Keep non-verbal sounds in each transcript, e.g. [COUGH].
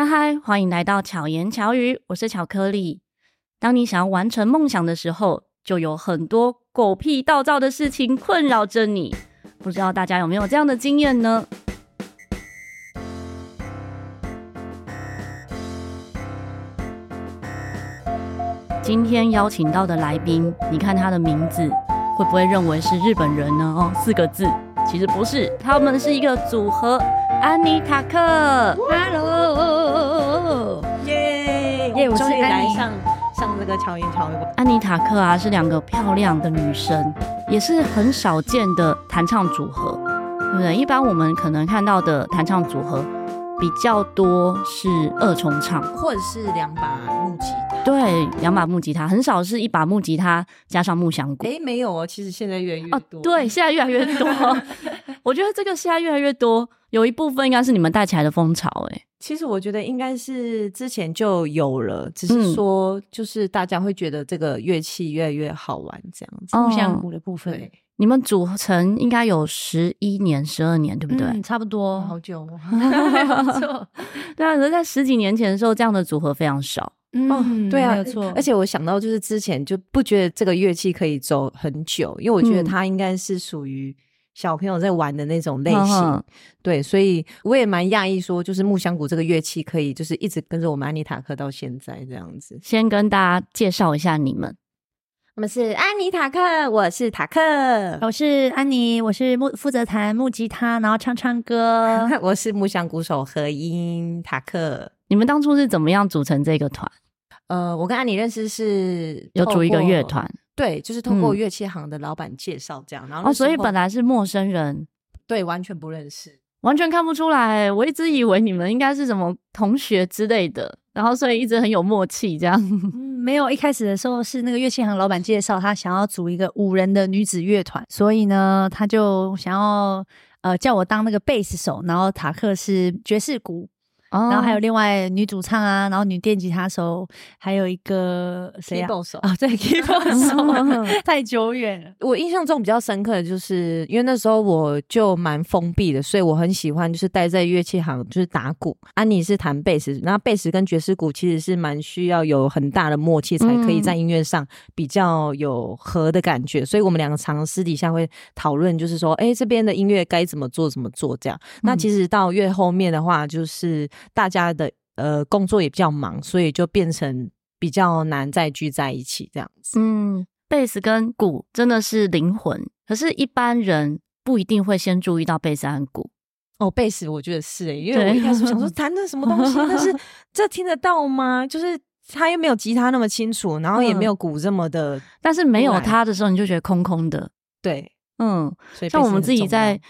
嗨嗨，欢迎来到巧言巧语，我是巧克力。当你想要完成梦想的时候，就有很多狗屁倒灶的事情困扰着你。不知道大家有没有这样的经验呢？今天邀请到的来宾，你看他的名字，会不会认为是日本人呢？哦，四个字，其实不是，他们是一个组合，安妮塔克。Hello，我终于来上上这个巧言巧语。安妮塔克啊，是两个漂亮的女生，也是很少见的弹唱组合，对不对？一般我们可能看到的弹唱组合比较多是二重唱，或者是两把木吉他。对，两把木吉他，很少是一把木吉他加上木箱鼓。哎，没有哦，其实现在越来越多。哦，对，现在越来越多。[LAUGHS] 我觉得这个现在越来越多，有一部分应该是你们带起来的风潮。哎，其实我觉得应该是之前就有了，只是说就是大家会觉得这个乐器越来越好玩，这样子。木箱鼓的部分，对你们组成应该有十一年、十二年，对不对？嗯，差不多，好久。[LAUGHS] 没错对啊，可是在十几年前的时候，这样的组合非常少。嗯，对啊，没有错。而且我想到就是之前就不觉得这个乐器可以走很久，因为我觉得它应该是属于。小朋友在玩的那种类型，对，所以我也蛮讶异，说就是木香鼓这个乐器可以就是一直跟着我们安妮塔克到现在这样子。先跟大家介绍一下你们，我们是安妮塔克，我是塔克，我是安妮，我是木负责弹木吉他，然后唱唱歌，[LAUGHS] 我是木箱鼓手和音塔克。你们当初是怎么样组成这个团？呃，我跟安妮认识是有组一个乐团。对，就是通过乐器行的老板介绍这样，嗯、然后哦，所以本来是陌生人，对，完全不认识，完全看不出来。我一直以为你们应该是什么同学之类的，然后所以一直很有默契这样。嗯，没有，一开始的时候是那个乐器行老板介绍，他想要组一个五人的女子乐团，所以呢，他就想要呃叫我当那个贝斯手，然后塔克是爵士鼓。然后还有另外女主唱啊，然后女电吉他手，还有一个谁啊？手啊，对，keyboard 手，[LAUGHS] 太久远了。我印象中比较深刻的就是，因为那时候我就蛮封闭的，所以我很喜欢就是待在乐器行，就是打鼓。安妮是弹贝斯，然后贝斯跟爵士鼓其实是蛮需要有很大的默契，才可以在音乐上比较有和的感觉。嗯、所以我们两个常常私底下会讨论，就是说，哎，这边的音乐该怎么做，怎么做这样。嗯、那其实到越后面的话，就是。大家的呃工作也比较忙，所以就变成比较难再聚在一起这样子。嗯，贝斯跟鼓真的是灵魂，可是一般人不一定会先注意到贝斯和鼓。哦，贝斯我觉得是诶、欸，因为我一开始想说 [LAUGHS] 弹的什么东西，但是 [LAUGHS] 这听得到吗？就是他又没有吉他那么清楚，然后也没有鼓这么的，嗯、但是没有他的时候，你就觉得空空的。对，嗯，所以像我们自己在。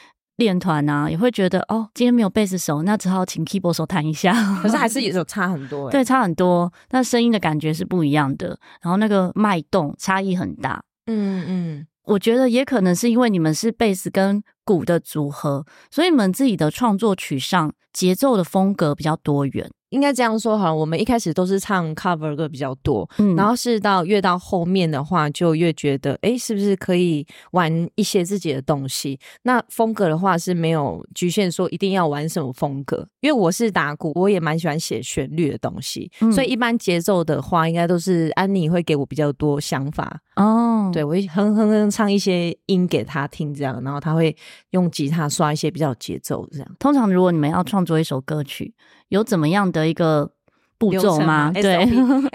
练团啊，也会觉得哦，今天没有贝斯手，那只好请 keyboard 手弹一下。[LAUGHS] 可是还是有差很多，欸，对，差很多，那声音的感觉是不一样的，然后那个脉动差异很大。嗯嗯，我觉得也可能是因为你们是贝斯跟鼓的组合，所以你们自己的创作曲上节奏的风格比较多元。应该这样说哈，我们一开始都是唱 cover 歌比较多，嗯，然后是到越到后面的话，就越觉得，哎，是不是可以玩一些自己的东西？那风格的话是没有局限说一定要玩什么风格，因为我是打鼓，我也蛮喜欢写旋律的东西，嗯，所以一般节奏的话，应该都是安妮会给我比较多想法哦。对，我会哼哼哼唱一些音给他听，这样，然后他会用吉他刷一些比较节奏这样。通常如果你们要创作一首歌曲，有怎么样的一个步骤吗？对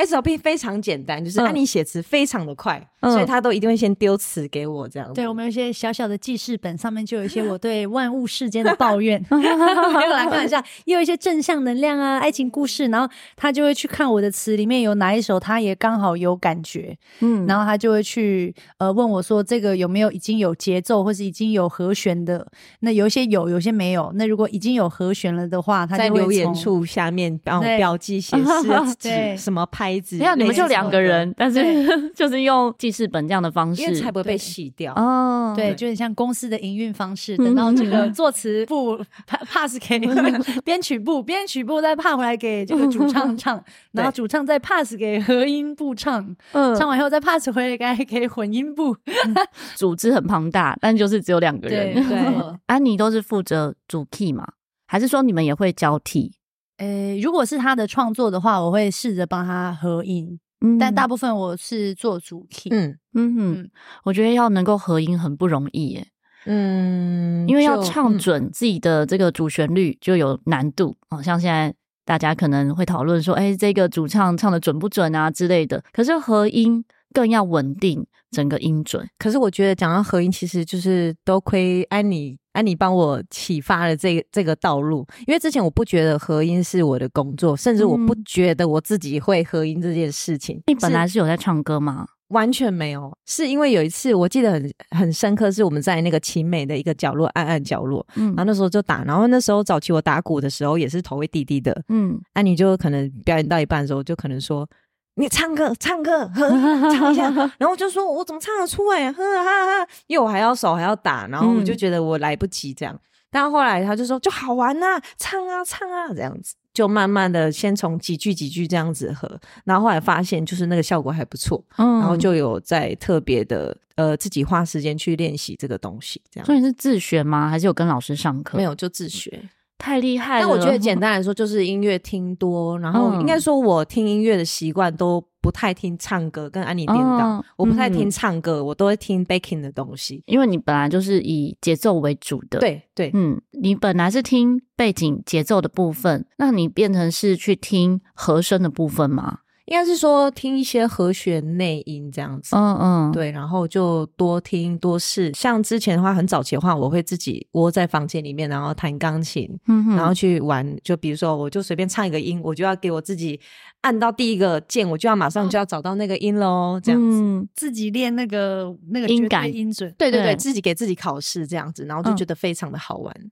，SOP 非常简单，就是安妮写词非常的快。所以他都一定会先丢词给我这样子。对，我们有一些小小的记事本，上面就有一些我对万物世间的抱怨，[LAUGHS] 没有来看一下，也有一些正向能量啊，爱情故事。然后他就会去看我的词里面有哪一首，他也刚好有感觉，嗯，然后他就会去呃问我说，这个有没有已经有节奏，或是已经有和弦的？那有一些有，有些没有。那如果已经有和弦了的话，他在留言处下面帮我标记写是指什么拍子。没有，你们就两个人，但是 [LAUGHS] 就是用记。事本这样的方式，因为才不会被洗掉哦。对，就很像公司的营运方式。等到这个作词部 [LAUGHS] pass 给 [LAUGHS] 编曲部，编曲部再 pass 回来给这个主唱唱，然后主唱再 pass 给和音部唱，唱完以后再 pass 回来给混音部。组织很庞大，但就是只有两个人。对，安妮都是负责主 key 嘛？还是说你们也会交替？诶，如果是他的创作的话，我会试着帮他合音，嗯，但大部分我是做主 key。嗯嗯嗯，我觉得要能够合音很不容易耶。嗯，因为要唱准自己的这个主旋律就有难度。哦、像现在大家可能会讨论说，哎，这个主唱唱的准不准啊之类的。可是合音更要稳定整个音准。可是我觉得讲到合音，其实就是多亏安妮。安妮帮我启发了这个这个道路，因为之前我不觉得合音是我的工作，甚至我不觉得我自己会合音这件事情。你本来是有在唱歌吗？完全没有，是因为有一次我记得很很深刻，是我们在那个勤美的一个角落，暗暗角落，嗯，然后那时候就打，然后那时候早期我打鼓的时候也是头会低低的，嗯，安妮就可能表演到一半的时候就可能说。你唱歌，唱歌，呵，唱一下，[LAUGHS] 然后我就说，我怎么唱得出来？呵哈哈，因为我还要手还要打，然后我就觉得我来不及这样。嗯、但后来他就说，就好玩呐、啊，唱啊唱啊这样子，就慢慢的先从几句几句这样子和，然后后来发现就是那个效果还不错，嗯，然后就有在特别的呃自己花时间去练习这个东西，这样。所以你是自学吗？还是有跟老师上课？没有，就自学。太厉害了！但我觉得简单来说，就是音乐听多，然后应该说我听音乐的习惯都不太听唱歌，跟安妮颠倒。嗯、我不太听唱歌，嗯、我都会听 backing 的东西，因为你本来就是以节奏为主的。对对，嗯，你本来是听背景节奏的部分，那你变成是去听和声的部分吗？应该是说听一些和弦内音这样子，嗯嗯，对，然后就多听多试。像之前的话，很早期的话，我会自己窝在房间里面，然后弹钢琴，嗯，然后去玩。就比如说，我就随便唱一个音，我就要给我自己按到第一个键，我就要马上就要找到那个音喽，这样子，嗯、自己练那个那个音感音准。对对对，对自己给自己考试这样子，然后就觉得非常的好玩。嗯、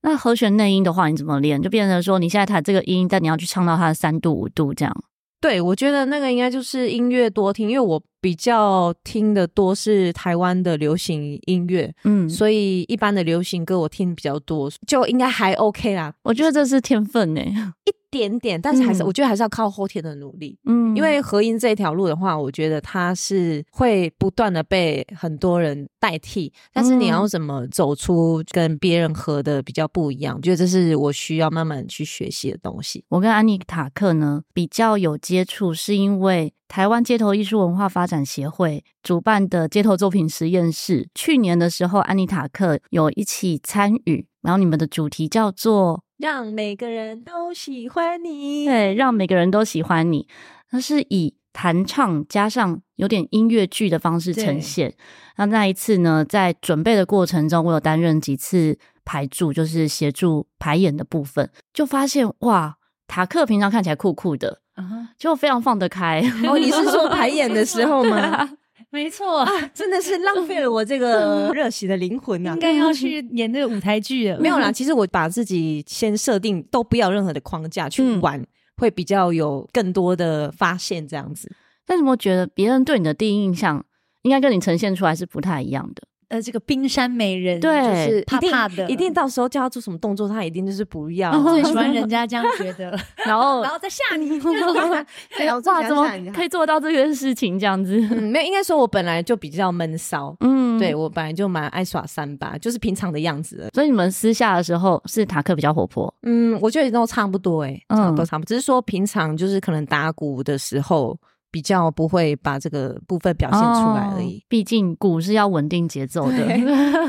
那和弦内音的话，你怎么练？就变成说，你现在弹这个音，但你要去唱到它的三度五度这样。对，我觉得那个应该就是音乐多听，因为我比较听的多是台湾的流行音乐，嗯，所以一般的流行歌我听比较多，就应该还 OK 啦。我觉得这是天分呢，一点点，但是还是、嗯、我觉得还是要靠后天的努力，嗯，因为合音这条路的话，我觉得它是会不断的被很多人代替，但是你要怎么走出跟别人合的比较不一样，我觉得这是我需要慢慢去学习的东西。我跟安妮塔克呢比较有接触，是因为台湾街头艺术文化发展协会主办的街头作品实验室，去年的时候安妮塔克有一起参与，然后你们的主题叫做。让每个人都喜欢你，对，让每个人都喜欢你。它是以弹唱加上有点音乐剧的方式呈现。那那一次呢，在准备的过程中，我有担任几次排助，就是协助排演的部分，就发现哇，塔克平常看起来酷酷的，uh. 就非常放得开。哦，你是说排演的时候吗？[LAUGHS] 没错、啊，真的是浪费了我这个 [LAUGHS] 热血的灵魂啊！应该要去演那个舞台剧了。没有啦，[LAUGHS] 其实我把自己先设定都不要任何的框架去玩，嗯、会比较有更多的发现这样子。但是我觉得别人对你的第一印象，应该跟你呈现出来是不太一样的。呃，这个冰山美人，对，就是怕怕的，一定到时候叫他做什么动作，他一定就是不要。最喜欢 [LAUGHS] 人家这样觉得，[LAUGHS] 然后然后再吓你，对，哇，怎么可以做到这个事情这样子？嗯，没有，应该说我本来就比较闷骚，[LAUGHS] 嗯，对我本来就蛮爱耍三八，就是平常的样子。所以你们私下的时候是塔克比较活泼？嗯，我觉得都差不多，哎，差不多差不多，只是说平常就是可能打鼓的时候。比较不会把这个部分表现出来而已，毕竟鼓是要稳定节奏的，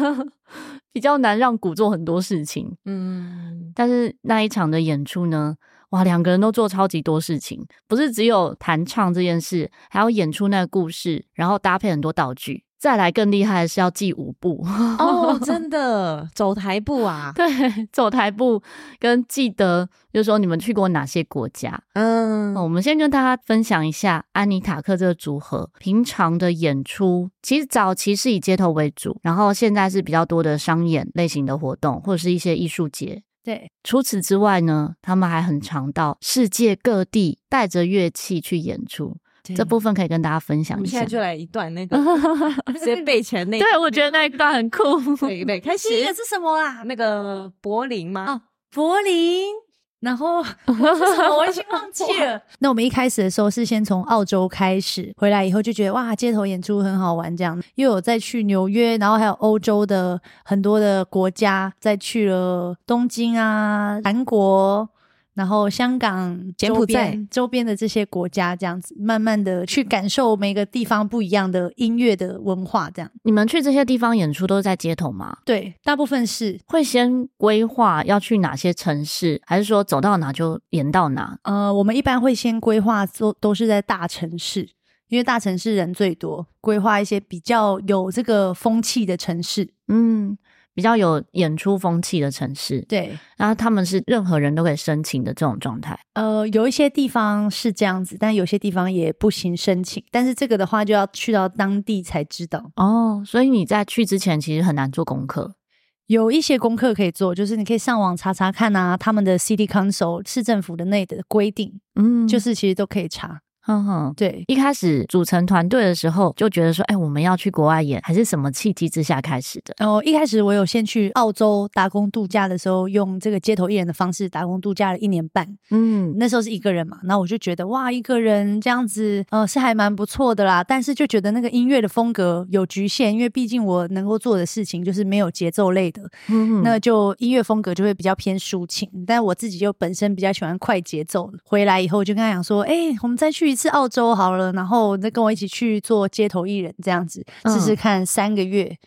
[LAUGHS] 比较难让鼓做很多事情。嗯，但是那一场的演出呢，哇，两个人都做超级多事情，不是只有弹唱这件事，还要演出那个故事，然后搭配很多道具。再来更厉害的是要记舞步哦，[LAUGHS] 真的走台步啊？[LAUGHS] 对，走台步跟记得，就是说你们去过哪些国家？嗯，我们先跟大家分享一下安妮塔克这个组合平常的演出。其实早期是以街头为主，然后现在是比较多的商演类型的活动，或者是一些艺术节。对，除此之外呢，他们还很常到世界各地带着乐器去演出。这部分可以跟大家分享一下。我们现在就来一段那个 [LAUGHS] 直接背起来那。对，我觉得那一段很酷。对对，开始。第一个是什么啊？那个柏林吗？哦，柏林。然后？[LAUGHS] 我已经忘记了。[LAUGHS] 那我们一开始的时候是先从澳洲开始，回来以后就觉得哇，街头演出很好玩，这样又有再去纽约，然后还有欧洲的很多的国家，再去了东京啊、韩国。然后香港、柬埔寨周边的这些国家，这样子慢慢的去感受每个地方不一样的音乐的文化。这样，你们去这些地方演出都是在街头吗？对，大部分是会先规划要去哪些城市，还是说走到哪就演到哪？呃，我们一般会先规划都都是在大城市，因为大城市人最多，规划一些比较有这个风气的城市。嗯。比较有演出风气的城市，对，然后他们是任何人都可以申请的这种状态。呃，有一些地方是这样子，但有些地方也不行申请。但是这个的话，就要去到当地才知道哦。所以你在去之前，其实很难做功课。有一些功课可以做，就是你可以上网查查看啊，他们的 City Council 市政府的内的规定，嗯，就是其实都可以查。哼哼，对，一开始组成团队的时候就觉得说，哎，我们要去国外演，还是什么契机之下开始的？然后一开始我有先去澳洲打工度假的时候，用这个街头艺人的方式打工度假了一年半。嗯，那时候是一个人嘛，然后我就觉得哇，一个人这样子，呃，是还蛮不错的啦。但是就觉得那个音乐的风格有局限，因为毕竟我能够做的事情就是没有节奏类的，嗯，那就音乐风格就会比较偏抒情。但我自己就本身比较喜欢快节奏。回来以后就跟他讲说，哎，我们再去。是澳洲好了，然后再跟我一起去做街头艺人这样子试试看三个月，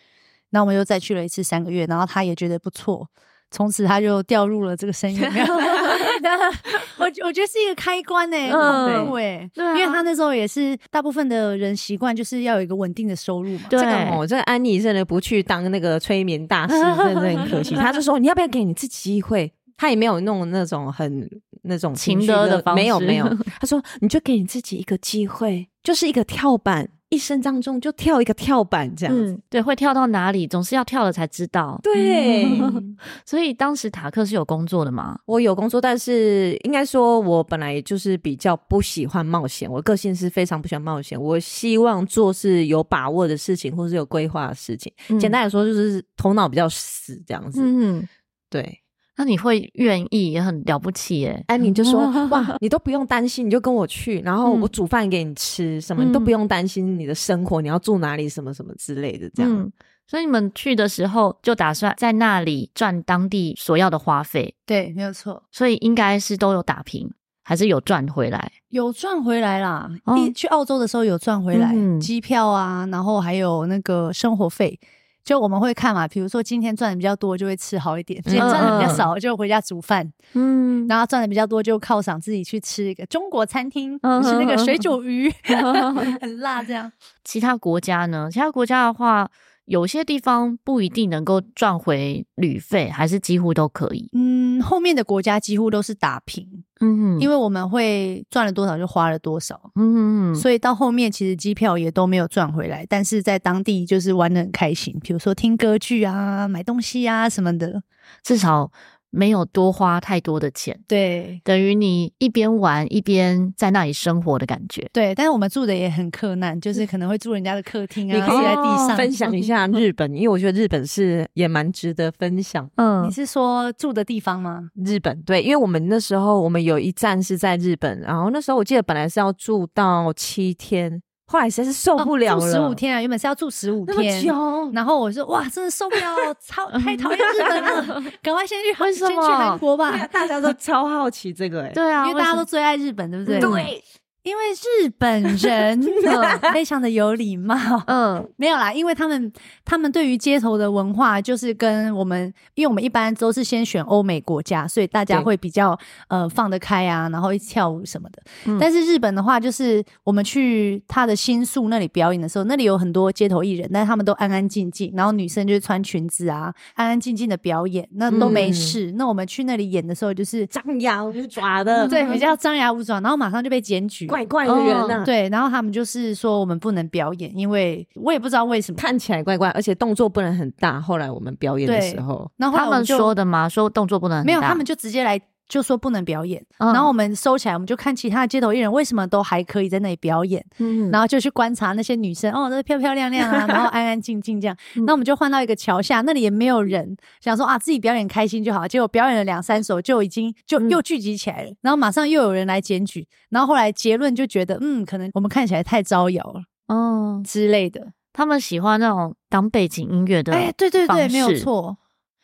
那、嗯、我们又再去了一次三个月，然后他也觉得不错，从此他就掉入了这个生涯。[LAUGHS] 我我觉得是一个开关呢、欸，嗯，对，因为他那时候也是大部分的人习惯就是要有一个稳定的收入嘛。对，这个哦，这个安妮真的不去当那个催眠大师，真的很可惜。[LAUGHS] 他就说你要不要给你自己机会？他也没有弄那种很那种情歌的方式，没有没有。[LAUGHS] 他说：“你就给你自己一个机会，就是一个跳板，一生当中就跳一个跳板这样子。嗯、对，会跳到哪里，总是要跳了才知道。对，[LAUGHS] 所以当时塔克是有工作的吗？我有工作，但是应该说，我本来就是比较不喜欢冒险。我个性是非常不喜欢冒险。我希望做是有把握的事情，或是有规划的事情。嗯、简单来说，就是头脑比较死这样子。嗯，对。”那你会愿意也很了不起耶！安妮就说：[LAUGHS] “哇，你都不用担心，你就跟我去，然后我煮饭给你吃，什么、嗯、你都不用担心你的生活，你要住哪里，什么什么之类的，这样。嗯、所以你们去的时候就打算在那里赚当地所要的花费，对，没有错。所以应该是都有打平，还是有赚回来？有赚回来啦！哦、一去澳洲的时候有赚回来，嗯、机票啊，然后还有那个生活费。”就我们会看嘛，比如说今天赚的比较多，就会吃好一点；今天赚的比较少，就回家煮饭。嗯，然后赚的比较多，就犒赏自己去吃一个中国餐厅，嗯、吃那个水煮鱼，[LAUGHS] 嗯、很辣这样。[LAUGHS] 其他国家呢？其他国家的话。有些地方不一定能够赚回旅费，还是几乎都可以。嗯，后面的国家几乎都是打平。嗯，因为我们会赚了多少就花了多少。嗯哼，所以到后面其实机票也都没有赚回来，但是在当地就是玩得很开心，比如说听歌剧啊、买东西啊什么的，至少。没有多花太多的钱，对，等于你一边玩一边在那里生活的感觉。对，但是我们住的也很困难，就是可能会住人家的客厅啊，你可以在地上。分享一下日本，因为我觉得日本是也蛮值得分享。嗯，你是说住的地方吗？日本，对，因为我们那时候我们有一站是在日本，然后那时候我记得本来是要住到七天。后来实在是受不了了，哦、住十五天啊！原本是要住十五天，然后我说哇，真的受不了，超 [LAUGHS] 太讨厌日本了，[LAUGHS] 赶快先去，先去韩国吧。大家都超好奇这个、欸，哎，对啊，因为大家都最爱日本，对不对？对。因为日本人 [LAUGHS] 非常的有礼貌，嗯，没有啦，因为他们他们对于街头的文化就是跟我们，因为我们一般都是先选欧美国家，所以大家会比较呃放得开啊，然后一起跳舞什么的。嗯、但是日本的话，就是我们去他的新宿那里表演的时候，那里有很多街头艺人，但是他们都安安静静，然后女生就是穿裙子啊，安安静静的表演，那都没事。嗯、那我们去那里演的时候，就是张牙舞爪的，对，[LAUGHS] 比较张牙舞爪，然后马上就被检举。怪怪的人呐、啊哦，对，然后他们就是说我们不能表演，因为我也不知道为什么看起来怪怪，而且动作不能很大。后来我们表演的时候，然后，后他们说的吗？说动作不能很大，没有，他们就直接来。就说不能表演，嗯、然后我们收起来，我们就看其他的街头艺人为什么都还可以在那里表演，嗯、然后就去观察那些女生，哦，都漂漂亮亮啊，[LAUGHS] 然后安安静静这样。那我们就换到一个桥下，那里也没有人，想说啊自己表演开心就好。结果表演了两三首，就已经就又聚集起来了，嗯、然后马上又有人来检举，然后后来结论就觉得，嗯，可能我们看起来太招摇了，哦。之类的。他们喜欢那种当背景音乐的，哎，对对对，没有错。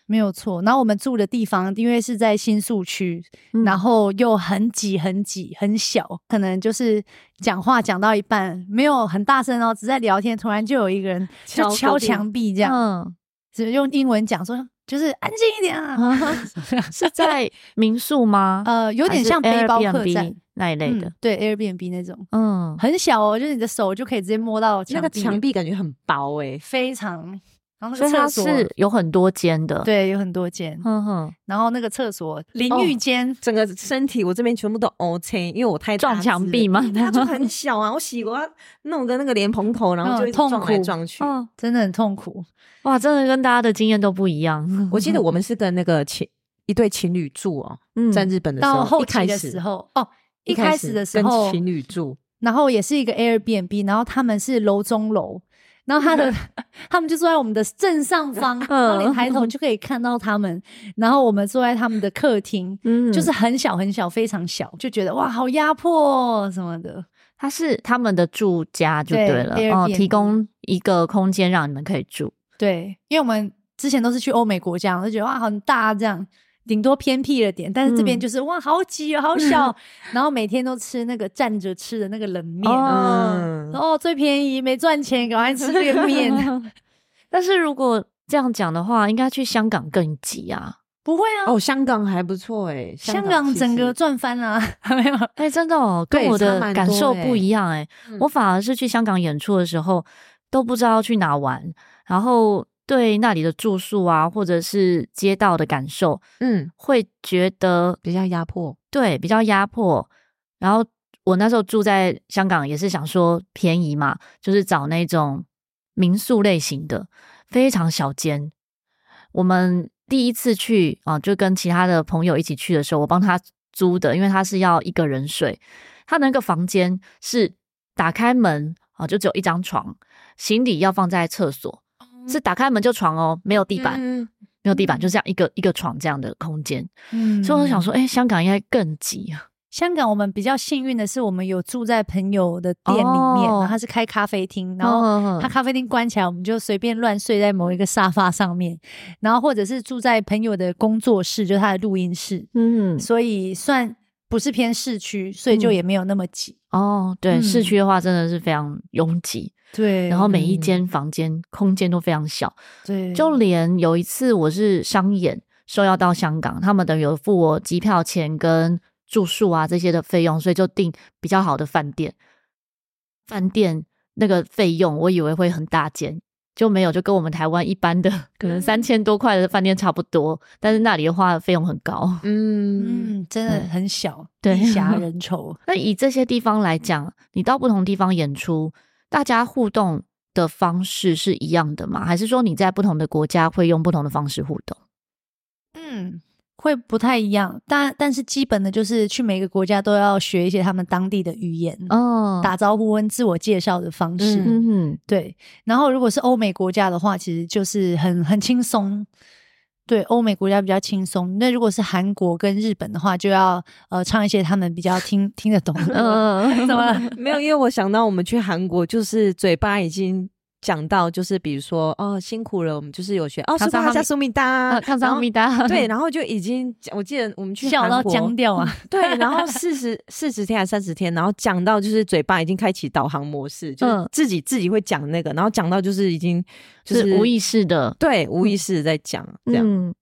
没有错。然后我们住的地方，因为是在新宿区，嗯然后又很挤、很挤、很小，可能就是讲话讲到一半，没有很大声哦，只在聊天，突然就有一个人就敲敲墙壁这样，嗯，只用英文讲说，就是安静一点啊。[LAUGHS] 是在民宿吗？呃，有点像背包客栈那一类的嗯，，对 Airbnb 那种，嗯，很小哦，就是你的手就可以直接摸到那个墙壁，感觉很薄哎、非常。然后所以它那个厕所是有很多间的，，对，有很多间。嗯哼，然后那个厕所淋浴间，整个身体我这边全部都 OK，因为我太大撞墙壁吗只 [LAUGHS] 了它就很 [LAUGHS] 小啊，我洗我要弄个那个莲蓬头，然后就撞来撞去。嗯，真的很痛苦。哇，真的跟大家的经验都不一样。我记得我们 [LAUGHS] 是跟那个情一对情侣住哦，嗯在日本的时候，到后一开始期的时候，哦，一开始的时跟候，情侣住，然后也是一个 Airbnb，然后他们是楼中楼，然后他的 [LAUGHS] 他们就坐在我们的正上方，然后你抬头就可以看到他们，然后我们坐在他们的客厅，嗯。就是很小很小，非常小，就觉得哇，好压迫哦什么的。它是他们的住家就对了，对哦提供一个空间让你们可以住。对，因为我们之前都是去欧美国家，我就觉得哇很大这样，顶多偏僻了点，但是这边就是、哇好挤哦，好小，[LAUGHS] 然后每天都吃那个站着吃的那个冷面，哦。嗯，哦最便宜，没赚钱，赶快吃这个面。[LAUGHS] 但是如果这样讲的话，应该去香港更挤啊！不会啊，哦，香港还不错哎，香港整个赚翻了，[LAUGHS] 没有？哎、真的哦，跟我的感受欸不一样哎、嗯。我反而是去香港演出的时候都不知道去哪玩，然后对那里的住宿啊，或者是街道的感受，嗯会觉得比较压迫，对比较压迫。然后我那时候住在香港，也是想说便宜嘛，就是找那种民宿类型的，非常小间。我们第一次去啊，就跟其他的朋友一起去的时候，我帮他租的，因为他是要一个人睡。他那个房间是打开门啊，就只有一张床，行李要放在厕所，是打开门就床哦，没有地板，嗯没有地板，就这样一个一个床这样的空间。嗯所以我想说，哎、香港应该更挤啊。香港我们比较幸运的是，我们有住在朋友的店里面，哦然后他是开咖啡厅，然后后他咖啡厅关起来，我们就随便乱睡在某一个沙发上面，然后或者是住在朋友的工作室，就是他的录音室，嗯所以算不是偏市区，所以就也没有那么挤。哦，对，嗯市区的话真的是非常拥挤，对然后每一间房间空间都非常小，对，就连有一次我是商演，说要到香港，他们等于有付我机票钱跟住宿啊这些的费用，所以就订比较好的饭店。饭店那个费用，我以为会很大间，就没有，就跟我们台湾一般的可能三千多块的饭店差不多，但是那里的话费用很高。嗯，嗯，真的很小，对地 [LAUGHS] 狭人稠。那以这些地方来讲，你到不同地方演出，大家互动的方式是一样的吗？还是说你在不同的国家会用不同的方式互动？嗯，会不太一样，但但是基本的就是去每个国家都要学一些他们当地的语言，哦，打招呼跟自我介绍的方式。嗯哼，对，然后如果是欧美国家的话，其实就是很很轻松。对，欧美国家比较轻松。那如果是韩国跟日本的话，就要呃唱一些他们比较听听得懂的。[LAUGHS] 嗯，怎么了？没有，因为我想到我们去韩国，就是嘴巴已经讲到，就是比如说哦辛苦了，我们就是有学哦，苏卡加苏米达，康桑哈密达，对，[LAUGHS] 然后就已经我记得我们去笑到僵掉啊！[LAUGHS] 对，然后四十四十天还是三十天，然后讲到就是嘴巴已经开启导航模式，就是嗯自己自己会讲那个，然后讲到就是已经就是是无意识的，对无意识的在讲这样，嗯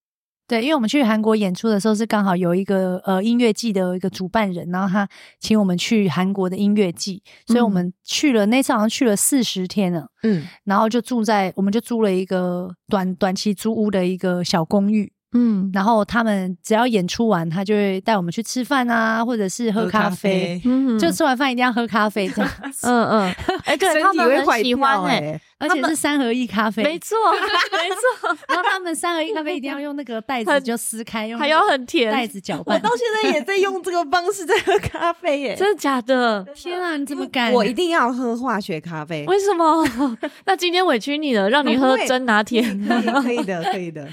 对，因为我们去韩国演出的时候是刚好有一个呃音乐季的一个主办人，然后他请我们去韩国的音乐季，所以我们去了、那次好像去了四十天了，嗯。然后就住在我们就租了一个短短期租屋的一个小公寓，嗯然后他们只要演出完，他就会带我们去吃饭啊，或者是喝咖啡。嗯就吃完饭一定要喝咖啡，这样，嗯嗯，哎，对身他们很喜欢哎，欸而且是三合一咖啡，没错没错，然后他们三合一咖啡一定要用那个袋子就撕开，用还要很甜，袋子搅拌。我到现在也在用这个方式在喝咖啡耶，真的假的？天啊，你怎么敢？我一定要喝化学咖啡，为什么？[LAUGHS] 那今天委屈你了，让你喝真拿铁。可以的，可以的。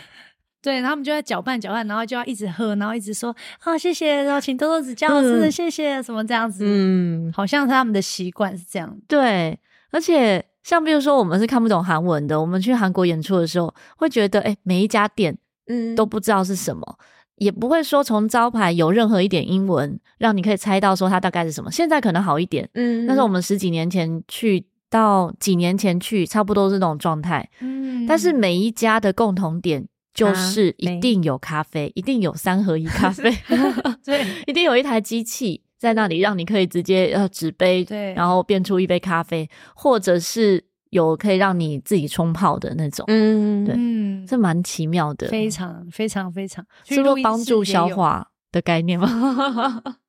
对，然后他们就在搅拌搅拌，然后就要一直喝，然后一直说啊谢谢，然后请多多指教，真的谢谢什么这样子。嗯，好像他们的习惯是这样。对，而且像比如说我们是看不懂韩文的，我们去韩国演出的时候，会觉得哎、欸，每一家店嗯，都不知道是什么，也不会说从招牌有任何一点英文让你可以猜到说它大概是什么。现在可能好一点，嗯，但是我们十几年前去到几年前去，差不多是那种状态。嗯，但是每一家的共同点就是一定有咖啡，一定有三合一咖啡 [LAUGHS] [LAUGHS] 对，一定有一台机器在那里让你可以直接呃纸杯，对，然后变出一杯咖啡，或者是。有可以让你自己冲泡的那种，嗯，对，嗯，这蛮奇妙的，非常非常非常，是不是帮助消化的概念吗？[LAUGHS]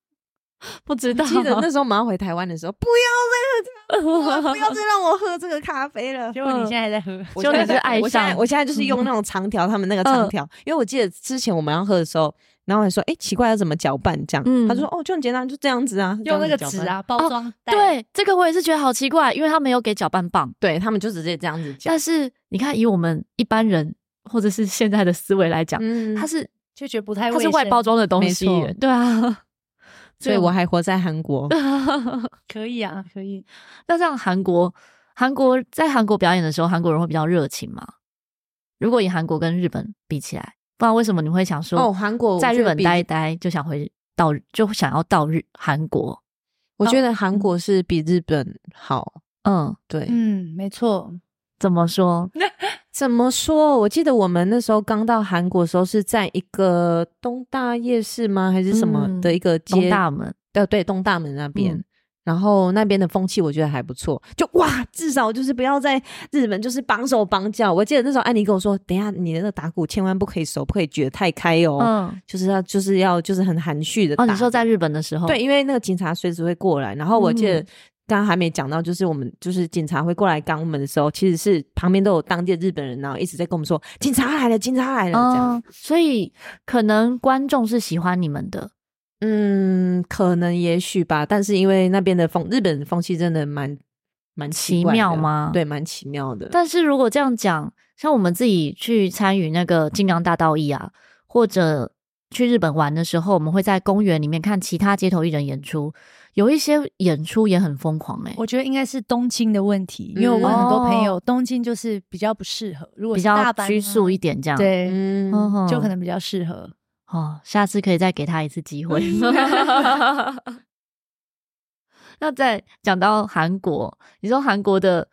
[LAUGHS] 不知道。记得那时候我们要回台湾的时候，不要再喝，不要再让我喝这个咖啡了。[LAUGHS] 结果你现在还在喝，[LAUGHS] 我现在是爱上，我现在就是用那种长条，他们那个长条，因为我记得之前我们要喝的时候。然后还说，哎，奇怪，要怎么搅拌这样？嗯、他说，哦，就很简单，就这样子啊，用那个纸啊包装、哦。对，这个我也是觉得好奇怪，因为他没有给搅拌棒，对他们就直接这样子搅。但是你看，以我们一般人或者是现在的思维来讲，嗯，它是就觉得不太，它是外包装的东西，对啊。所以我还活在韩国，[LAUGHS] 可以啊，可以。那这样韩国，韩国在韩国表演的时候，韩国人会比较热情吗？如果以韩国跟日本比起来？不知道为什么你会想说哦，韩国在日本待一待就想回到就想要到日韩国。我觉得韩国是比日本好。嗯，对，嗯，没错。怎么说？怎么说？我记得我们那时候刚到韩国的时候是在一个东大夜市吗？还是什么的一个街？东大门？对对，东大门那边。嗯然后那边的风气我觉得还不错，就哇，至少就是不要在日本就是绑手绑脚。我记得那时候安妮跟我说，等一下你的那个打鼓千万不可以手不可以举得太开哦，嗯，就是要就是要就是很含蓄的打。哦，你说在日本的时候，对，因为那个警察随时会过来。然后我记得刚刚还没讲到，就是我们就是警察会过来赶我们的时候，其实是旁边都有当地的日本人，然后一直在跟我们说警察来了，警察来了，这样。嗯，所以可能观众是喜欢你们的。嗯，可能也许吧，但是因为那边的风，日本的风气真的蛮蛮奇妙吗？对，蛮奇妙的。但是如果这样讲，像我们自己去参与那个金刚大道义啊，或者去日本玩的时候，我们会在公园里面看其他街头艺人演出，有一些演出也很疯狂诶、欸。我觉得应该是东京的问题，因为我问很多朋友，嗯、东京就是比较不适合，如果是大阪比较拘束一点这样，对，嗯，就可能比较适合。哦，下次可以再给他一次机会。[LAUGHS] [LAUGHS] 那再讲到韩国，你说韩国的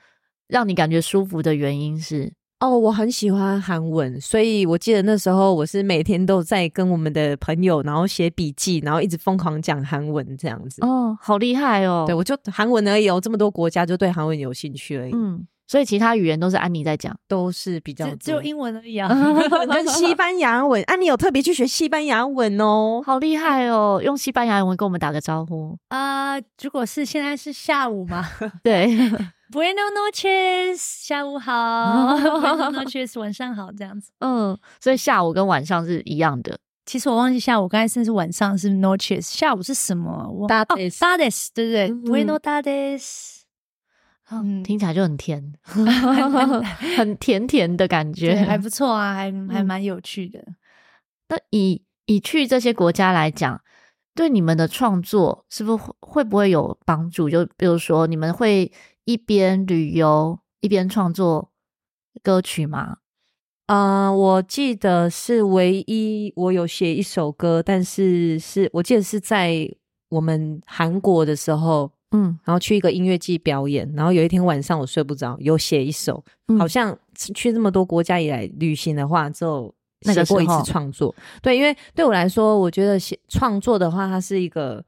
让你感觉舒服的原因是？哦，我很喜欢韩文，所以我记得那时候我是每天都在跟我们的朋友，然后写笔记，然后一直疯狂讲韩文这样子。哦，好厉害哦！对，我就韩文而已哦，这么多国家就对韩文有兴趣而已。嗯。所以其他语言都是安妮在讲，都是比较只有英文而已啊 [LAUGHS] [LAUGHS] 跟西班牙文。安妮有特别去学西班牙文哦，[LAUGHS] 好厉害哦！用西班牙文跟我们打个招呼啊、呃！如果是现在是下午吗，对，Buenos noches，下午好，[LAUGHS] Buenos noches，晚上好，这样子。嗯，所以下午跟晚上是一样的。其实我忘记下午，刚才甚至晚上是 noches，下午是什么？我 tardes tardes 对不对、嗯、？Buenos tardes。嗯，听起来就很甜，[LAUGHS] 很甜甜的感觉，还不错啊，还还蛮有趣的。嗯、那以以去这些国家来讲，对你们的创作是不是会不会有帮助？就比如说，你们会一边旅游一边创作歌曲吗？啊、呃，我记得是唯一我有写一首歌，但是是我记得是在我们韩国的时候。嗯，然后去一个音乐季表演，然后有一天晚上我睡不着，有写一首，嗯、好像去这么多国家以来旅行的话，就写过一次创作。对，因为对我来说，我觉得写创作的话，它是一个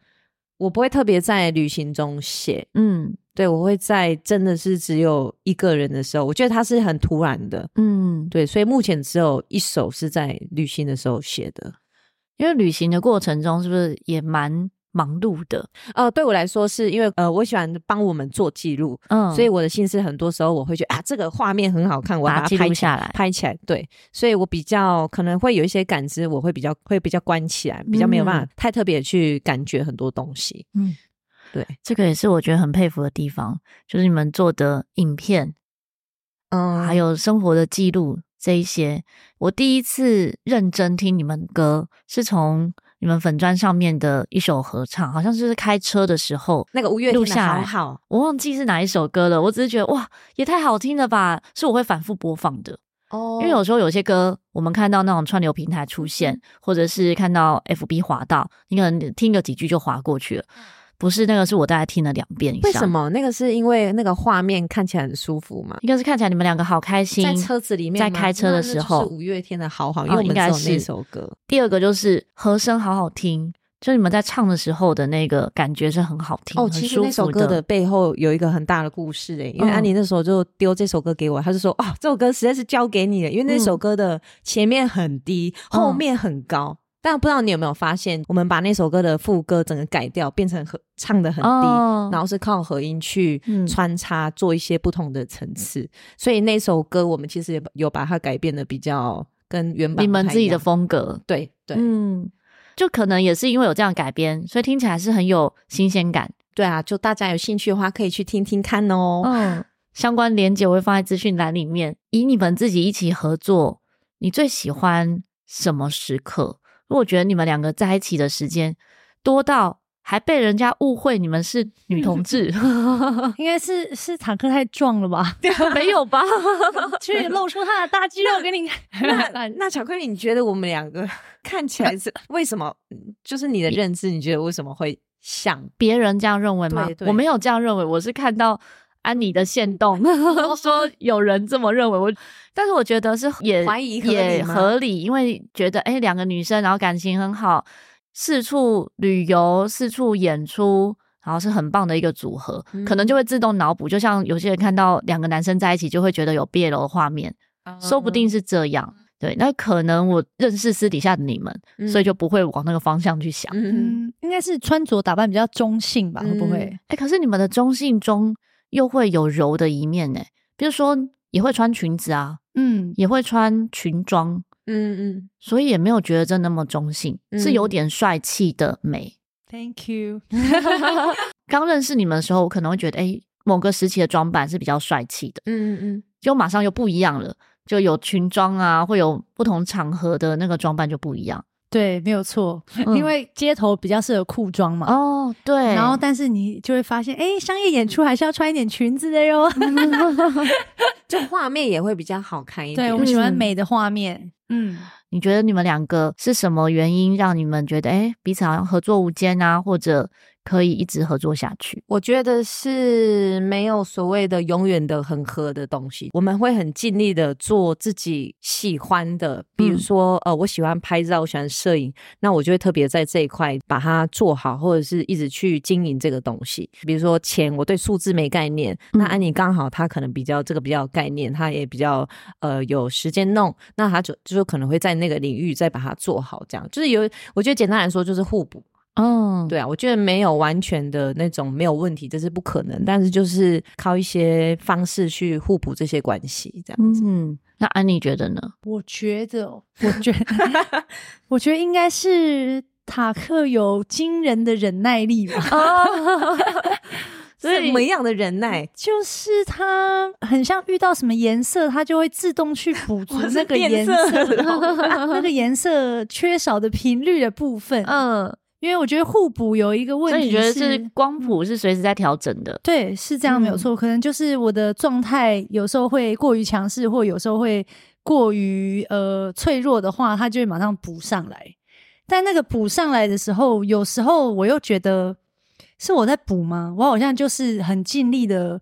我不会特别在旅行中写。嗯，对，我会在真的是只有一个人的时候，我觉得它是很突然的。嗯，对，所以目前只有一首是在旅行的时候写的，因为旅行的过程中是不是也蛮忙碌的，呃，对我来说是因为呃，我喜欢帮我们做记录，嗯，所以我的心思很多时候我会觉得啊，这个画面很好看，我要把它拍下来，拍起来，对，所以我比较可能会有一些感知，我会比较会比较关起来，比较没有办法太特别去感觉很多东西，嗯，对，这个也是我觉得很佩服的地方，就是你们做的影片，嗯，还有生活的记录这一些，我第一次认真听你们歌是从。你们粉砖上面的一首合唱，好像就是开车的时候那个五月天的好好，我忘记是哪一首歌了。我只是觉得哇，也太好听了吧，是我会反复播放的哦，因为有时候有些歌，我们看到那种串流平台出现，或者是看到 FB 滑到，你可能听个几句就滑过去了。不是那个，是我大概听了两遍以上。为什么？那个是因为那个画面看起来很舒服嘛？应该是看起来你们两个好开心，在车子里面，在开车的时候，是五月天的好好，因为我们只有那首歌。第二个就是和声好好听，就你们在唱的时候的那个感觉是很好听。哦，其实那首歌的背后有一个很大的故事诶、欸，因为安妮那时候就丢这首歌给我，她就说：“哦，这首歌实在是交给你了，因为那首歌的前面很低，嗯、后面很高。”但不知道你有没有发现，我们把那首歌的副歌整个改掉，变成和唱的很低，哦，然后是靠和音去穿插，做一些不同的层次，嗯。所以那首歌我们其实也有把它改变的比较跟原版，你们自己的风格。对对，嗯，就可能也是因为有这样改编，所以听起来是很有新鲜感。对啊，就大家有兴趣的话，可以去听听看哦。嗯，相关连接我会放在资讯栏里面。以你们自己一起合作，你最喜欢什么时刻？我觉得你们两个在一起的时间多到还被人家误会你们是女同 [LAUGHS] 志，应该是是坦克太壮了吧？[LAUGHS] 没有吧？[LAUGHS] 去露出他的大肌肉给你看。那那巧克力，你觉得我们两个看起来是为什么？就是你的认知，你觉得为什么会像别人这样认为吗？我没有这样认为，我是看到。安妮的线动说有人这么认为，我但是我觉得是 [LAUGHS] 也怀疑也合理，因为觉得哎，两个女生然后感情很好，四处旅游，四处演出，然后是很棒的一个组合，嗯、可能就会自动脑补，就像有些人看到两个男生在一起，就会觉得有 BL 的画面，嗯，说不定是这样。对，那可能我认识私底下的你们，嗯，所以就不会往那个方向去想。嗯，应该是穿着打扮比较中性吧？会不会？哎，可是你们的中性中。又会有柔的一面呢，比如说也会穿裙子啊，嗯，也会穿裙装，嗯嗯，所以也没有觉得这那么中性，嗯、是有点帅气的美。Thank you。[LAUGHS] [LAUGHS] 刚认识你们的时候，我可能会觉得，哎，某个时期的装扮是比较帅气的，嗯嗯嗯，就马上又不一样了，就有裙装啊，会有不同场合的那个装扮就不一样。对，没有错，嗯，因为街头比较适合裤装嘛。哦，对。然后，但是你就会发现，哎，商业演出还是要穿一点裙子的哟，[LAUGHS] [LAUGHS] 就画面也会比较好看一点。对，我们喜欢美的画面。嗯，你觉得你们两个是什么原因让你们觉得，哎，彼此好像合作无间啊，或者？可以一直合作下去，我觉得是没有所谓的永远的很合的东西。我们会很尽力的做自己喜欢的，比如说，嗯、呃，我喜欢拍照，我喜欢摄影，那我就会特别在这一块把它做好，或者是一直去经营这个东西。比如说钱，我对数字没概念，那安妮刚好她可能比较这个比较有概念，她也比较呃有时间弄，那她就就可能会在那个领域再把它做好，这样就是有，我觉得简单来说就是互补。嗯，对啊，我觉得没有完全的那种没有问题，这是不可能。但是就是靠一些方式去互补这些关系，这样子。嗯，那安妮觉得呢？我觉得，[LAUGHS] 我觉得，我觉得应该是塔克有惊人的忍耐力吧。[LAUGHS] 什么样的忍耐？就是他很像遇到什么颜色，他就会自动去补足那个颜色，[LAUGHS] 那个颜色缺少的频率的部分。嗯。因为我觉得互补有一个问题，所以你觉得是光谱是随时在调整的？对，是这样没有错。嗯、可能就是我的状态有时候会过于强势，或有时候会过于呃脆弱的话，它就会马上补上来。但那个补上来的时候，有时候我又觉得是我在补吗？我好像就是很尽力的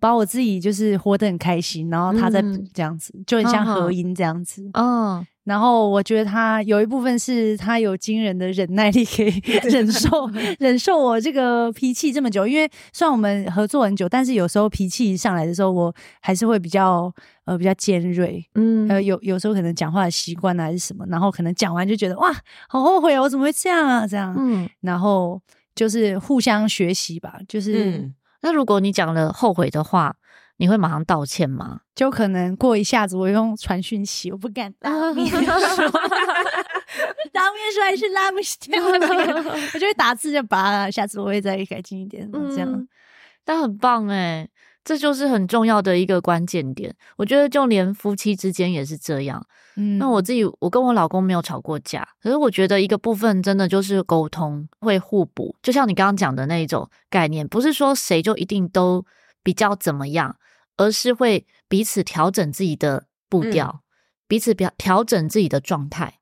把我自己就是活得很开心，然后他在补这样子，嗯、就很像合音这样子。嗯。哦然后我觉得他有一部分是他有惊人的忍耐力，可以忍受忍受我这个脾气这么久。因为虽然我们合作很久，但是有时候脾气一上来的时候，我还是会比较呃比较尖锐，嗯，呃有有时候可能讲话的习惯还是什么，然后可能讲完就觉得哇好后悔啊，我怎么会这样啊这样，嗯，然后就是互相学习吧，就是、嗯、那如果你讲了后悔的话。你会马上道歉吗？就可能过一下子，我用传讯息，我不敢当面说，[LAUGHS] 当面说还是拉不掉，[LAUGHS] 我就会打字就拔了。下次我会再改进一点，这样。嗯、但很棒诶，这就是很重要的一个关键点。我觉得就连夫妻之间也是这样。嗯，那我自己，我跟我老公没有吵过架，可是我觉得一个部分真的就是沟通会互补，就像你刚刚讲的那一种概念，不是说谁就一定都比较怎么样。而是会彼此调整自己的步调，彼此表调整自己的状态。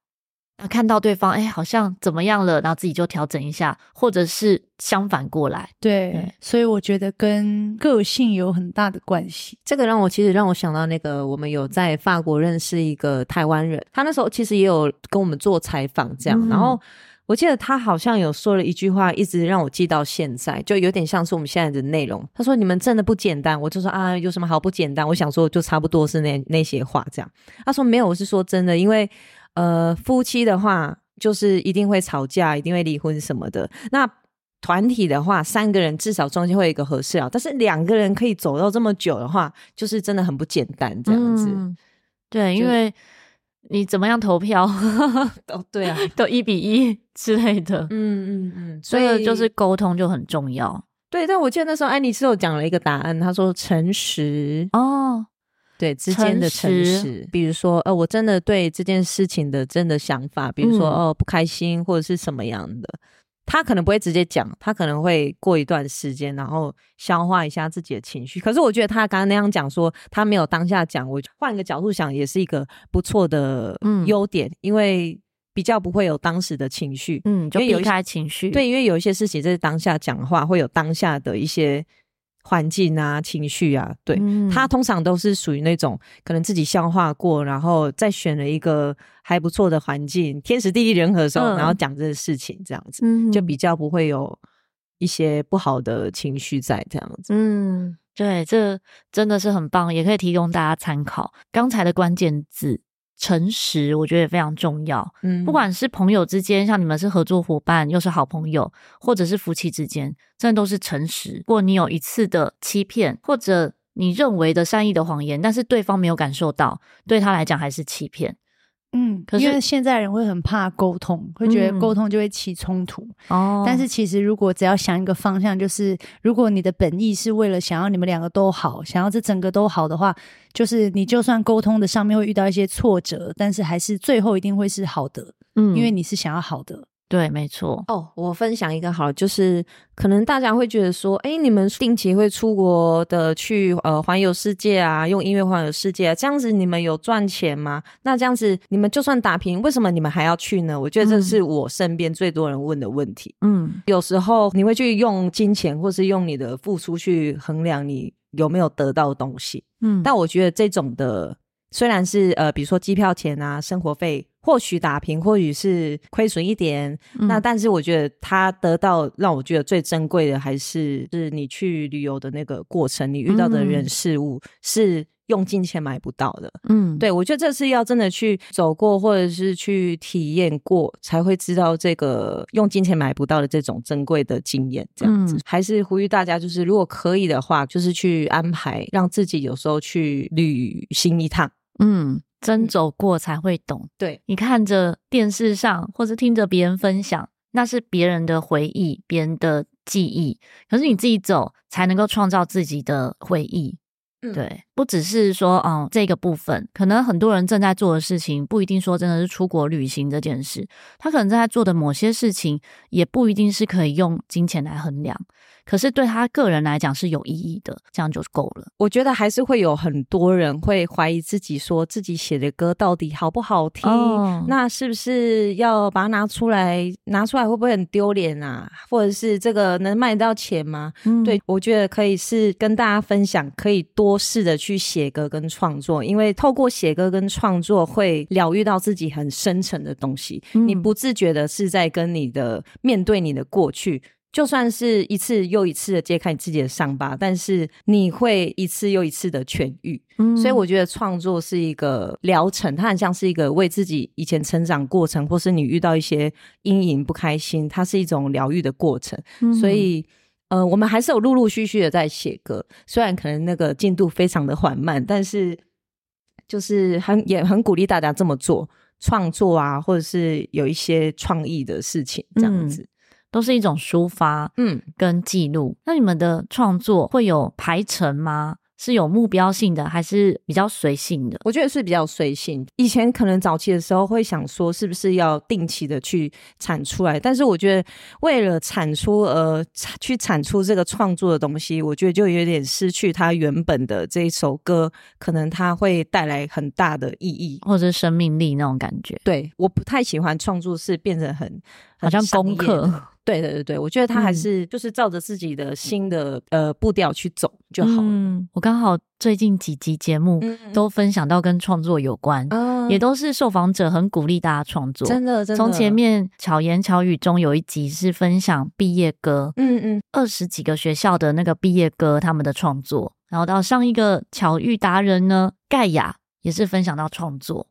看到对方哎，好像怎么样了，然后自己就调整一下，或者是相反过来。对，对，所以我觉得跟个性有很大的关系。这个让我其实让我想到那个，我们有在法国认识一个台湾人，他那时候其实也有跟我们做采访，这样。嗯、然后我记得他好像有说了一句话，一直让我记到现在，就有点像是我们现在的内容。他说：“你们真的不简单。”我就说：“啊，有什么好不简单？”我想说，就差不多是那那些话这样。他说：“没有，我是说真的，因为。”呃，夫妻的话就是一定会吵架，一定会离婚什么的。那团体的话，三个人至少中间会有一个合适啊，但是两个人可以走到这么久的话，就是真的很不简单这样子。嗯、对，因为你怎么样投票，[LAUGHS] 哦，对啊，[LAUGHS] 都一比一之类的。嗯嗯嗯，所以就是沟通就很重要。对，但我记得那时候安妮是有讲了一个答案，她说诚实哦。对之间的诚实，诚实比如说，呃，我真的对这件事情的真的想法，比如说，哦、呃，不开心或者是什么样的，他可能不会直接讲，他可能会过一段时间，然后消化一下自己的情绪。可是我觉得他刚刚那样讲说，他没有当下讲，我换个角度想，也是一个不错的优点，嗯、因为比较不会有当时的情绪，嗯，就避开情绪。对，因为有一些事情在当下讲话，会有当下的一些。环境啊，情绪啊，对、嗯、他通常都是属于那种可能自己消化过，然后再选了一个还不错的环境，天时地利人和的时候，嗯、然后讲这个事情，这样子、嗯、就比较不会有一些不好的情绪在这样子。嗯，对，这真的是很棒，也可以提供大家参考。刚才的关键字。诚实，我觉得也非常重要。嗯，不管是朋友之间，像你们是合作伙伴，又是好朋友，或者是夫妻之间，真的都是诚实。如果你有一次的欺骗，或者你认为的善意的谎言，但是对方没有感受到，对他来讲还是欺骗。嗯，可是因为现在人会很怕沟通，会觉得沟通就会起冲突。哦、嗯，但是其实如果只要想一个方向，就是如果你的本意是为了想要你们两个都好，想要这整个都好的话，就是你就算沟通的上面会遇到一些挫折，但是还是最后一定会是好的。嗯，因为你是想要好的。对，没错。哦，我分享一个好，就是可能大家会觉得说，哎，你们定期会出国的去呃环游世界啊，用音乐环游世界啊，这样子你们有赚钱吗？那这样子你们就算打平，为什么你们还要去呢？我觉得这是我身边最多人问的问题。嗯，有时候你会去用金钱或是用你的付出去衡量你有没有得到东西。嗯，但我觉得这种的虽然是呃，比如说机票钱啊，生活费。或许打平，或许是亏损一点，嗯、那但是我觉得他得到让我觉得最珍贵的，还是是你去旅游的那个过程，你遇到的人事物是用金钱买不到的。嗯，对，我觉得这是要真的去走过，或者是去体验过，才会知道这个用金钱买不到的这种珍贵的经验。这样子，嗯、还是呼吁大家，就是如果可以的话，就是去安排，让自己有时候去旅行一趟。嗯。真走过才会懂。对，你看着电视上或者听着别人分享，那是别人的回忆、别人的记忆。可是你自己走，才能够创造自己的回忆。嗯、对，不只是说，嗯，这个部分，可能很多人正在做的事情，不一定说真的是出国旅行这件事。他可能正在做的某些事情，也不一定是可以用金钱来衡量。可是对他个人来讲是有意义的，这样就够了。我觉得还是会有很多人会怀疑自己，说自己写的歌到底好不好听？哦、那是不是要把它拿出来？拿出来会不会很丢脸啊？或者是这个能卖到钱吗？嗯、对，我觉得可以是跟大家分享，可以多试着去写歌跟创作，因为透过写歌跟创作会疗愈到自己很深层的东西。嗯、你不自觉的是在跟你的面对你的过去。就算是一次又一次的揭开你自己的伤疤，但是你会一次又一次的痊愈。嗯，所以我觉得创作是一个疗程，它很像是一个为自己以前成长过程，或是你遇到一些阴影不开心，它是一种疗愈的过程。嗯，所以，呃，我们还是有陆陆续续的在写歌，虽然可能那个进度非常的缓慢，但是就是很也很鼓励大家这么做创作啊，或者是有一些创意的事情这样子。嗯都是一种抒发，嗯，跟记录。嗯、那你们的创作会有排程吗？是有目标性的，还是比较随性的？我觉得是比较随性。以前可能早期的时候会想说，是不是要定期的去产出来？但是我觉得为了产出而去产出这个创作的东西，我觉得就有点失去它原本的这一首歌，可能它会带来很大的意义或者生命力那种感觉。对，我不太喜欢创作是变成很好像功课。对对对对，我觉得他还是就是照着自己的新的、嗯、呃步调去走就好了。嗯，我刚好最近几集节目都分享到跟创作有关，嗯、也都是受访者很鼓励大家创作。真的，真的。从前面巧言巧语中有一集是分享毕业歌，嗯嗯，二十几个学校的那个毕业歌他们的创作，然后到上一个巧遇达人呢，盖亚也是分享到创作。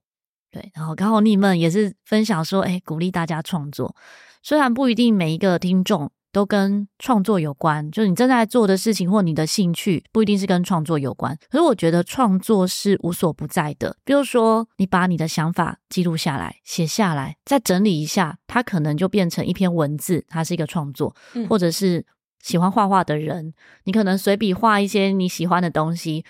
对，然后刚好你们也是分享说，哎，鼓励大家创作。虽然不一定每一个听众都跟创作有关，就是你正在做的事情或你的兴趣不一定是跟创作有关。可是我觉得创作是无所不在的。比如说，你把你的想法记录下来、写下来，再整理一下，它可能就变成一篇文字，它是一个创作。嗯。或者是喜欢画画的人，你可能随笔画一些你喜欢的东西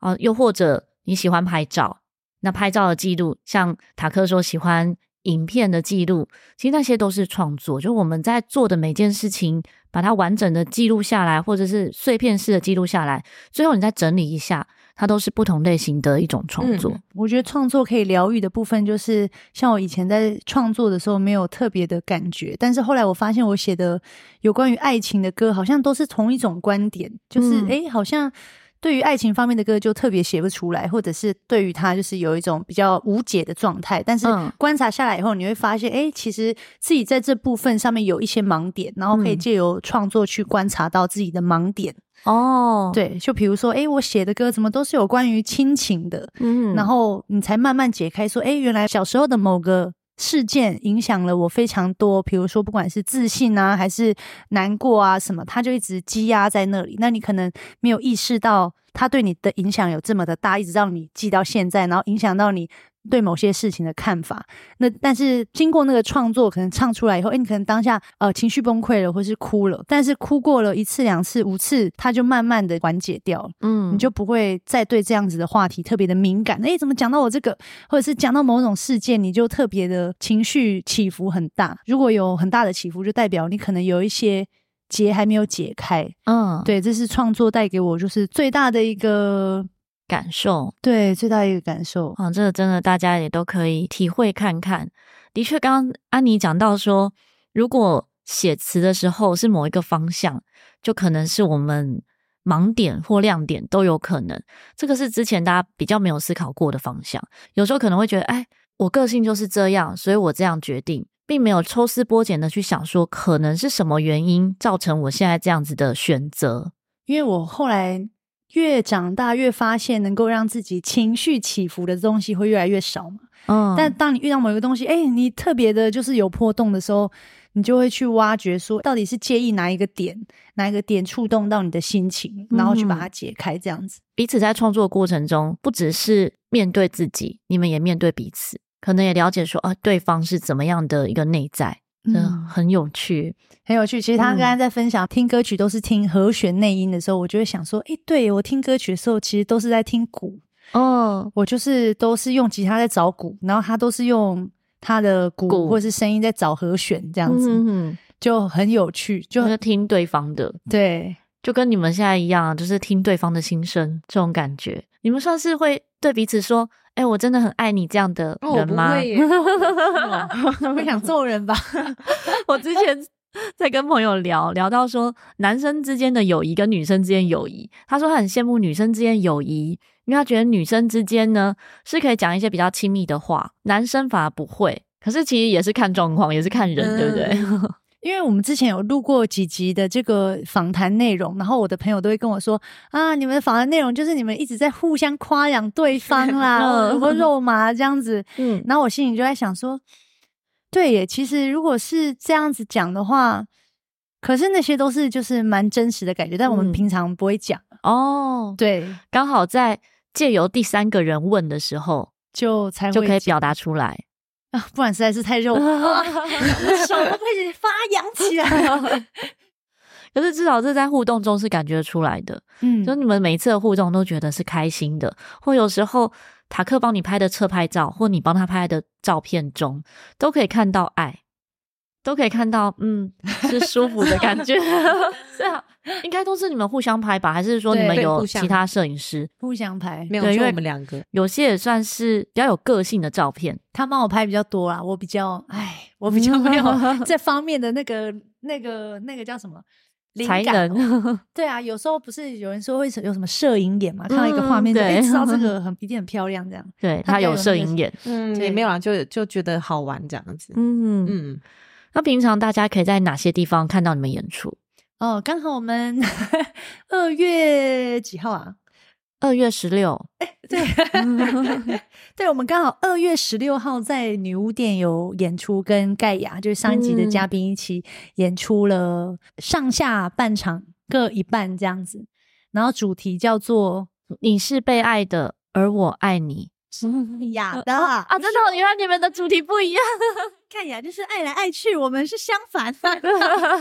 啊，又或者你喜欢拍照。那拍照的记录，像塔克说喜欢影片的记录，其实那些都是创作。就我们在做的每件事情，把它完整的记录下来，或者是碎片式的记录下来，最后你再整理一下，它都是不同类型的一种创作。嗯，我觉得创作可以疗愈的部分，就是像我以前在创作的时候没有特别的感觉，但是后来我发现我写的有关于爱情的歌，好像都是同一种观点，就是诶、欸，好像。对于爱情方面的歌就特别写不出来，或者是对于他就是有一种比较无解的状态。但是观察下来以后，你会发现，哎，其实自己在这部分上面有一些盲点，然后可以借由创作去观察到自己的盲点。哦，对，就比如说，哎，我写的歌怎么都是有关于亲情的，嗯，然后你才慢慢解开，说，哎，原来小时候的某个。事件影响了我非常多，比如说不管是自信啊，还是难过啊什么，他就一直积压在那里。那你可能没有意识到他对你的影响有这么的大，一直让你记到现在，然后影响到你。对某些事情的看法，那但是经过那个创作，可能唱出来以后，诶，你可能当下呃情绪崩溃了，或是哭了，但是哭过了一次、两次、五次，它就慢慢的缓解掉了，嗯，你就不会再对这样子的话题特别的敏感。诶，怎么讲到我这个，或者是讲到某种事件，你就特别的情绪起伏很大。如果有很大的起伏，就代表你可能有一些结还没有解开。嗯，对，这是创作带给我就是最大的一个。感受，对，最大一个感受啊，这个真的大家也都可以体会看看。的确，刚刚安妮讲到说，如果写词的时候是某一个方向，就可能是我们盲点或亮点都有可能。这个是之前大家比较没有思考过的方向。有时候可能会觉得，哎，我个性就是这样，所以我这样决定，并没有抽丝剥茧的去想说，可能是什么原因造成我现在这样子的选择。因为我后来。越长大越发现，能够让自己情绪起伏的东西会越来越少嘛。嗯，但当你遇到某一个东西，哎，你特别的就是有波动的时候，你就会去挖掘，说到底是介意哪一个点，哪一个点触动到你的心情，然后去把它解开，这样子。彼此在创作过程中，不只是面对自己，你们也面对彼此，可能也了解说，啊，对方是怎么样的一个内在。嗯，很有趣，很有趣。其实他刚刚在分享、嗯、听歌曲都是听和弦内音的时候，我就会想说，诶，对，我听歌曲的时候，其实都是在听鼓。哦，我就是都是用吉他在找鼓，然后他都是用他的鼓，鼓或是声音在找和弦，这样子，就很有趣，就听对方的，对，就跟你们现在一样，就是听对方的心声，这种感觉。你们算是会对彼此说。哎、欸，我真的很爱你这样的人吗？我 [LAUGHS] 不会想揍人吧？[LAUGHS] 我之前在跟朋友聊聊到说，男生之间的友谊跟女生之间友谊，他说他很羡慕女生之间友谊，因为他觉得女生之间呢是可以讲一些比较亲密的话，男生反而不会。可是其实也是看状况，也是看人，嗯、对不对？因为我们之前有录过几集的这个访谈内容，然后我的朋友都会跟我说啊，你们的访谈内容就是你们一直在互相夸奖对方啦，[LAUGHS] 或肉麻这样子。嗯，然后我心里就在想说，对耶，其实如果是这样子讲的话，可是那些都是就是蛮真实的感觉，但我们平常不会讲哦。对，刚好在借由第三个人问的时候，就才会就可以表达出来。[LAUGHS] 不然实在是太肉，[LAUGHS] [LAUGHS] 手都开始发痒起来了。可是至少这在互动中是感觉出来的，嗯，就你们每一次的互动都觉得是开心的，或有时候塔克帮你拍的侧拍照，或你帮他拍的照片中，都可以看到爱。都可以看到，嗯，是舒服的感觉。[LAUGHS] [LAUGHS] 是啊，应该都是你们互相拍吧？还是说你们有其他摄影师互相拍？没有，因为我们两个有些也算是比较有个性的照片。他帮我拍比较多啦，我比较，哎，我比较没有 [LAUGHS] 这方面的那个、那个、那个叫什么才能？对啊，有时候不是有人说会有什么摄影眼嘛？看到一个画面，对，知道这个很一定很漂亮，这样。对，他有摄影眼，嗯，也没有啊，就就觉得好玩这样子。嗯嗯。那平常大家可以在哪些地方看到你们演出？哦，刚好我们 [LAUGHS] 二月几号啊？二月十六。哎，对，[LAUGHS] 对，我们刚好二月十六号在女巫店有演出，跟盖亚就是上一集的嘉宾一起演出了上下半场各一半这样子，然后主题叫做“你是被爱的，而我爱你 [LAUGHS] ”。雅的啊，真的，原来你们的主题不一样。盖亚就是爱来爱去，我们是相反。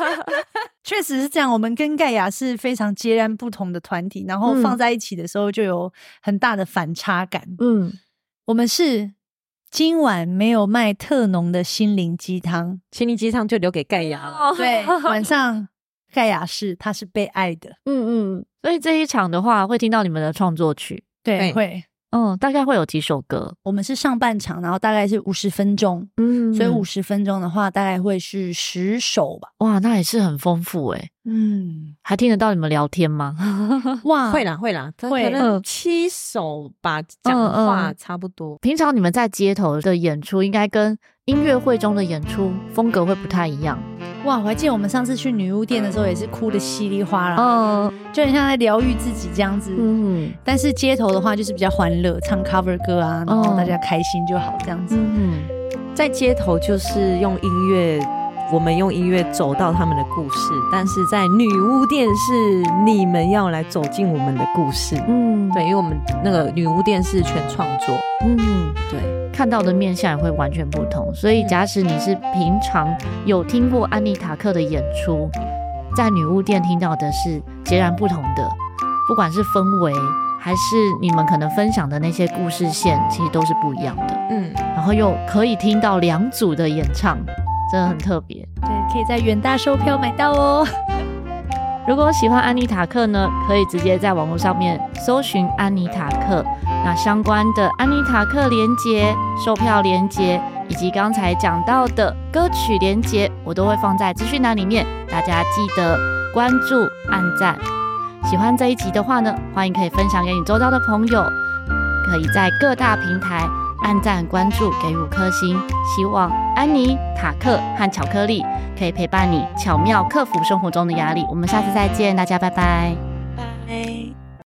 [LAUGHS] 确实是这样，我们跟盖亚是非常截然不同的团体，然后放在一起的时候就有很大的反差感。嗯，我们是今晚没有卖特浓的心灵鸡汤，心灵鸡汤就留给盖亚了。对，[LAUGHS] 晚上盖亚是他是被爱的。嗯嗯，所以这一场的话会听到你们的创作曲，对，会。嗯，大概会有几首歌。我们是上半场，然后大概是五十分钟，嗯，所以五十分钟的话，大概会是十首吧。哇，那也是很丰富诶。嗯，还听得到你们聊天吗？[LAUGHS] 哇，会啦会啦，会可能七首吧，讲话差不多。平常你们在街头的演出，应该跟音乐会中的演出风格会不太一样。哇，我还记得我们上次去女巫店的时候，也是哭的稀里哗啦，嗯，就很像在疗愈自己这样子。嗯，但是街头的话就是比较欢乐，唱 cover 歌啊，然后大家开心就好这样子。嗯，在街头就是用音乐，我们用音乐走到他们的故事，但是在女巫店是你们要来走进我们的故事。嗯，对，因为我们那个女巫店是全创作。嗯，对。看到的面相也会完全不同，所以假使你是平常有听过安妮塔克的演出，在女巫店听到的是截然不同的，不管是氛围还是你们可能分享的那些故事线，其实都是不一样的。嗯，然后又可以听到两组的演唱，真的很特别。对，可以在远大售票买到哦。[LAUGHS] 如果喜欢安妮塔克呢，可以直接在网络上面搜寻安妮塔克，那相关的安妮塔克连接、售票连接以及刚才讲到的歌曲连接，我都会放在资讯栏里面，大家记得关注、按赞。喜欢这一集的话呢，欢迎可以分享给你周遭的朋友，可以在各大平台。按赞关注给五颗星。希望安妮塔克和巧克力可以陪伴你巧妙克服生活中的压力。我们下次再见大家拜拜。拜。